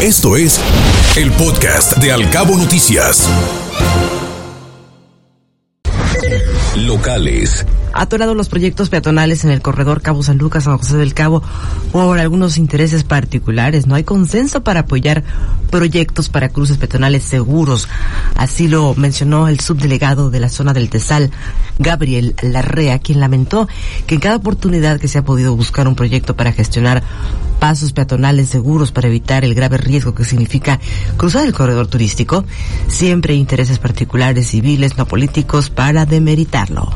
Esto es el podcast de Alcabo Noticias. Locales atorado los proyectos peatonales en el corredor Cabo San Lucas, San José del Cabo, por algunos intereses particulares. No hay consenso para apoyar proyectos para cruces peatonales seguros. Así lo mencionó el subdelegado de la zona del Tesal, Gabriel Larrea, quien lamentó que en cada oportunidad que se ha podido buscar un proyecto para gestionar pasos peatonales seguros para evitar el grave riesgo que significa cruzar el corredor turístico, siempre intereses particulares civiles, no políticos, para demeritarlo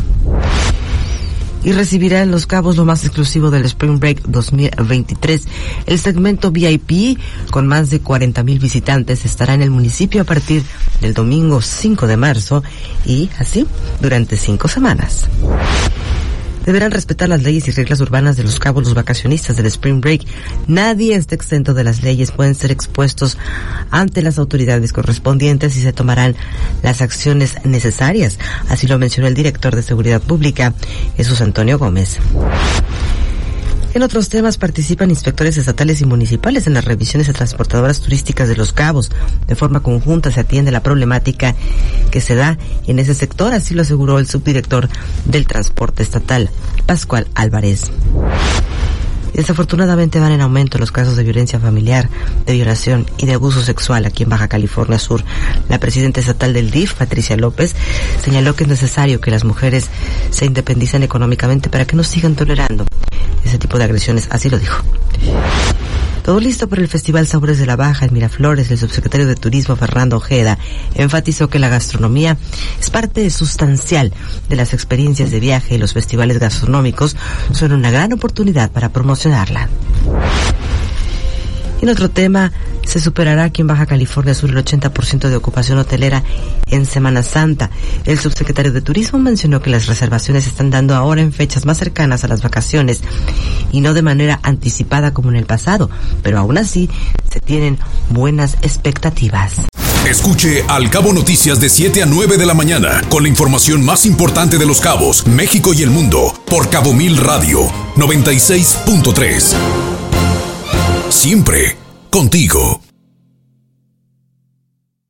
y recibirá en Los Cabos lo más exclusivo del Spring Break 2023. El segmento VIP, con más de 40 mil visitantes, estará en el municipio a partir del domingo 5 de marzo y así durante cinco semanas. Deberán respetar las leyes y reglas urbanas de los cabos los vacacionistas del Spring Break. Nadie está exento de las leyes. Pueden ser expuestos ante las autoridades correspondientes y se tomarán las acciones necesarias. Así lo mencionó el director de Seguridad Pública, Jesús Antonio Gómez. En otros temas participan inspectores estatales y municipales en las revisiones de transportadoras turísticas de los cabos. De forma conjunta se atiende la problemática que se da en ese sector, así lo aseguró el subdirector del transporte estatal, Pascual Álvarez. Desafortunadamente van en aumento los casos de violencia familiar, de violación y de abuso sexual aquí en Baja California Sur. La presidenta estatal del DIF, Patricia López, señaló que es necesario que las mujeres se independicen económicamente para que no sigan tolerando ese tipo de agresiones. Así lo dijo. Todo listo para el Festival Sabores de la Baja en Miraflores. El subsecretario de Turismo, Fernando Ojeda, enfatizó que la gastronomía es parte sustancial de las experiencias de viaje y los festivales gastronómicos son una gran oportunidad para promocionarla. En otro tema, se superará aquí en Baja California Sur el 80% de ocupación hotelera en Semana Santa. El subsecretario de Turismo mencionó que las reservaciones se están dando ahora en fechas más cercanas a las vacaciones y no de manera anticipada como en el pasado, pero aún así se tienen buenas expectativas. Escuche Al Cabo Noticias de 7 a 9 de la mañana con la información más importante de los cabos, México y el mundo por Cabo Mil Radio 96.3 siempre contigo.